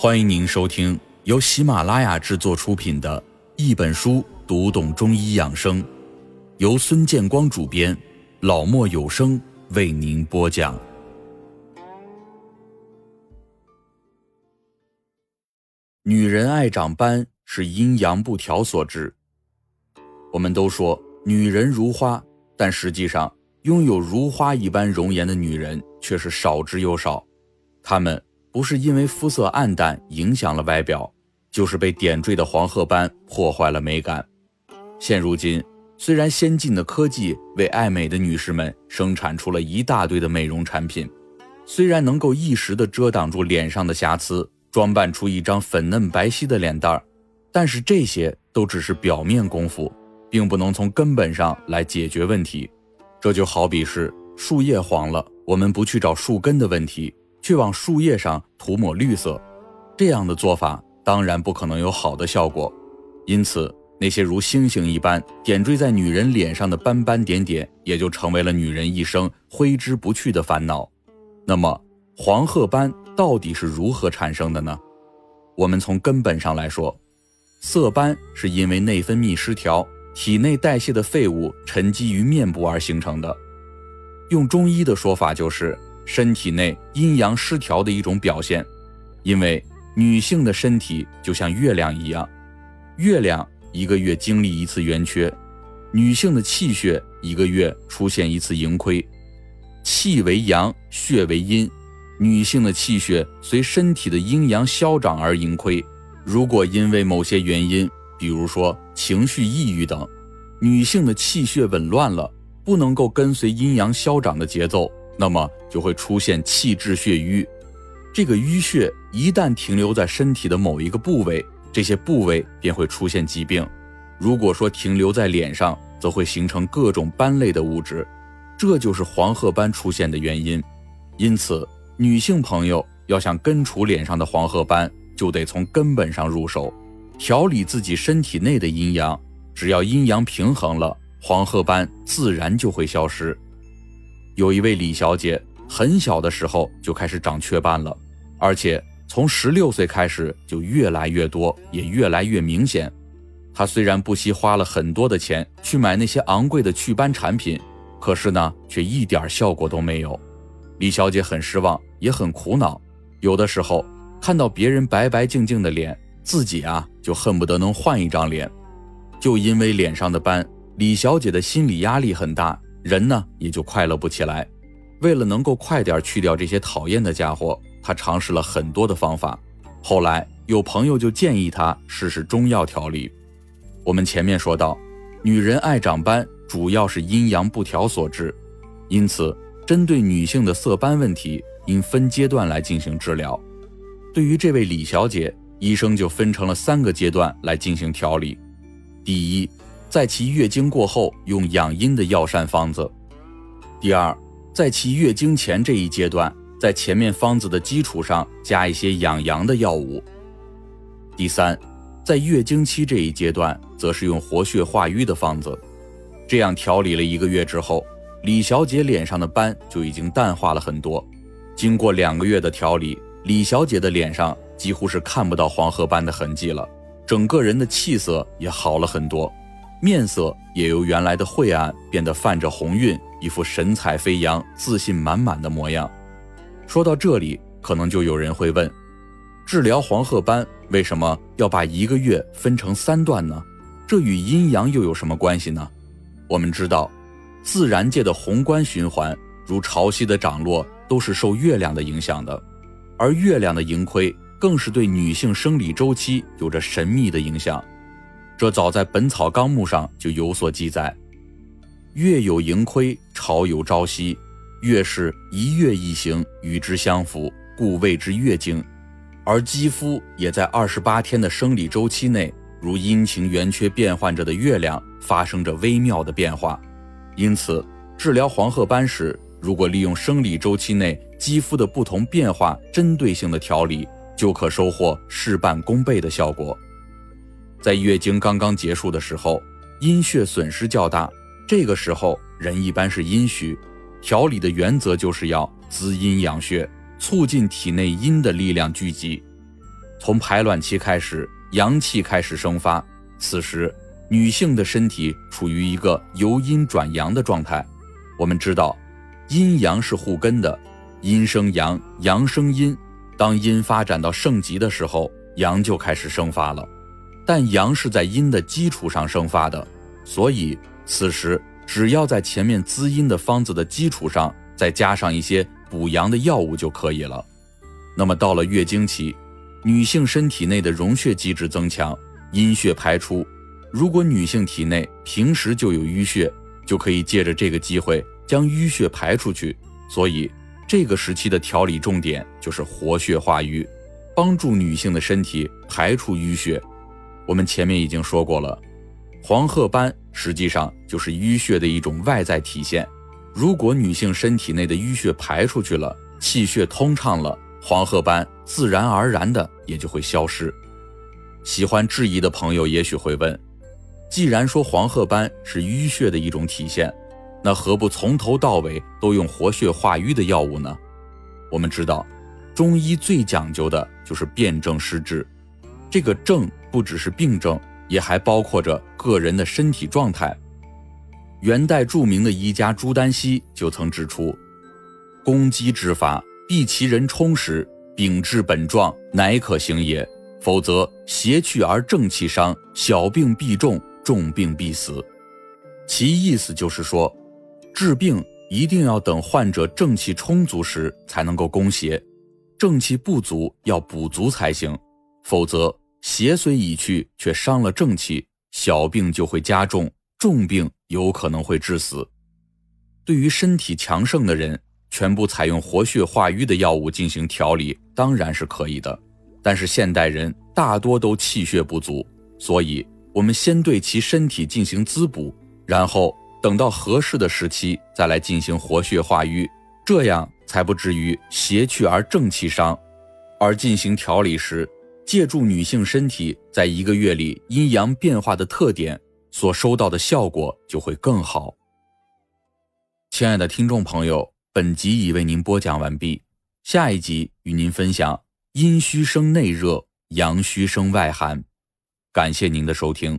欢迎您收听由喜马拉雅制作出品的《一本书读懂中医养生》，由孙建光主编，老莫有声为您播讲。女人爱长斑是阴阳不调所致。我们都说女人如花，但实际上拥有如花一般容颜的女人却是少之又少。她们。不是因为肤色暗淡影响了外表，就是被点缀的黄褐斑破坏了美感。现如今，虽然先进的科技为爱美的女士们生产出了一大堆的美容产品，虽然能够一时的遮挡住脸上的瑕疵，装扮出一张粉嫩白皙的脸蛋儿，但是这些都只是表面功夫，并不能从根本上来解决问题。这就好比是树叶黄了，我们不去找树根的问题。却往树叶上涂抹绿色，这样的做法当然不可能有好的效果。因此，那些如星星一般点缀在女人脸上的斑斑点点，也就成为了女人一生挥之不去的烦恼。那么，黄褐斑到底是如何产生的呢？我们从根本上来说，色斑是因为内分泌失调，体内代谢的废物沉积于面部而形成的。用中医的说法就是。身体内阴阳失调的一种表现，因为女性的身体就像月亮一样，月亮一个月经历一次圆缺，女性的气血一个月出现一次盈亏，气为阳，血为阴，女性的气血随身体的阴阳消长而盈亏。如果因为某些原因，比如说情绪抑郁等，女性的气血紊乱了，不能够跟随阴阳消长的节奏。那么就会出现气滞血瘀，这个淤血一旦停留在身体的某一个部位，这些部位便会出现疾病。如果说停留在脸上，则会形成各种斑类的物质，这就是黄褐斑出现的原因。因此，女性朋友要想根除脸上的黄褐斑，就得从根本上入手，调理自己身体内的阴阳。只要阴阳平衡了，黄褐斑自然就会消失。有一位李小姐，很小的时候就开始长雀斑了，而且从十六岁开始就越来越多，也越来越明显。她虽然不惜花了很多的钱去买那些昂贵的祛斑产品，可是呢，却一点效果都没有。李小姐很失望，也很苦恼。有的时候看到别人白白净净的脸，自己啊就恨不得能换一张脸。就因为脸上的斑，李小姐的心理压力很大。人呢也就快乐不起来。为了能够快点去掉这些讨厌的家伙，他尝试了很多的方法。后来有朋友就建议他试试中药调理。我们前面说到，女人爱长斑主要是阴阳不调所致，因此针对女性的色斑问题，应分阶段来进行治疗。对于这位李小姐，医生就分成了三个阶段来进行调理。第一。在其月经过后用养阴的药膳方子。第二，在其月经前这一阶段，在前面方子的基础上加一些养阳的药物。第三，在月经期这一阶段，则是用活血化瘀的方子。这样调理了一个月之后，李小姐脸上的斑就已经淡化了很多。经过两个月的调理，李小姐的脸上几乎是看不到黄褐斑的痕迹了，整个人的气色也好了很多。面色也由原来的晦暗变得泛着红晕，一副神采飞扬、自信满满的模样。说到这里，可能就有人会问：治疗黄褐斑为什么要把一个月分成三段呢？这与阴阳又有什么关系呢？我们知道，自然界的宏观循环，如潮汐的涨落，都是受月亮的影响的，而月亮的盈亏，更是对女性生理周期有着神秘的影响。这早在《本草纲目》上就有所记载：“月有盈亏，潮有朝夕。月是一月一行，与之相符，故谓之月经。而肌肤也在二十八天的生理周期内，如阴晴圆缺变换着的月亮，发生着微妙的变化。因此，治疗黄褐斑时，如果利用生理周期内肌肤的不同变化，针对性的调理，就可收获事半功倍的效果。”在月经刚刚结束的时候，阴血损失较大，这个时候人一般是阴虚。调理的原则就是要滋阴养血，促进体内阴的力量聚集。从排卵期开始，阳气开始生发，此时女性的身体处于一个由阴转阳的状态。我们知道，阴阳是互根的，阴生阳，阳生阴。当阴发展到盛极的时候，阳就开始生发了。但阳是在阴的基础上生发的，所以此时只要在前面滋阴的方子的基础上，再加上一些补阳的药物就可以了。那么到了月经期，女性身体内的溶血机制增强，阴血排出。如果女性体内平时就有淤血，就可以借着这个机会将淤血排出去。所以。这个时期的调理重点就是活血化瘀，帮助女性的身体排出淤血。我们前面已经说过了，黄褐斑实际上就是淤血的一种外在体现。如果女性身体内的淤血排出去了，气血通畅了，黄褐斑自然而然的也就会消失。喜欢质疑的朋友也许会问：既然说黄褐斑是淤血的一种体现，那何不从头到尾都用活血化瘀的药物呢？我们知道，中医最讲究的就是辨证施治。这个症不只是病症，也还包括着个人的身体状态。元代著名的医家朱丹溪就曾指出：“攻击之法，必其人充实，禀治本状，乃可行也。否则，邪去而正气伤，小病必重，重病必死。”其意思就是说。治病一定要等患者正气充足时才能够攻邪，正气不足要补足才行，否则邪虽已去却伤了正气，小病就会加重，重病有可能会致死。对于身体强盛的人，全部采用活血化瘀的药物进行调理当然是可以的，但是现代人大多都气血不足，所以我们先对其身体进行滋补，然后。等到合适的时期再来进行活血化瘀，这样才不至于邪去而正气伤。而进行调理时，借助女性身体在一个月里阴阳变化的特点，所收到的效果就会更好。亲爱的听众朋友，本集已为您播讲完毕，下一集与您分享阴虚生内热，阳虚生外寒。感谢您的收听。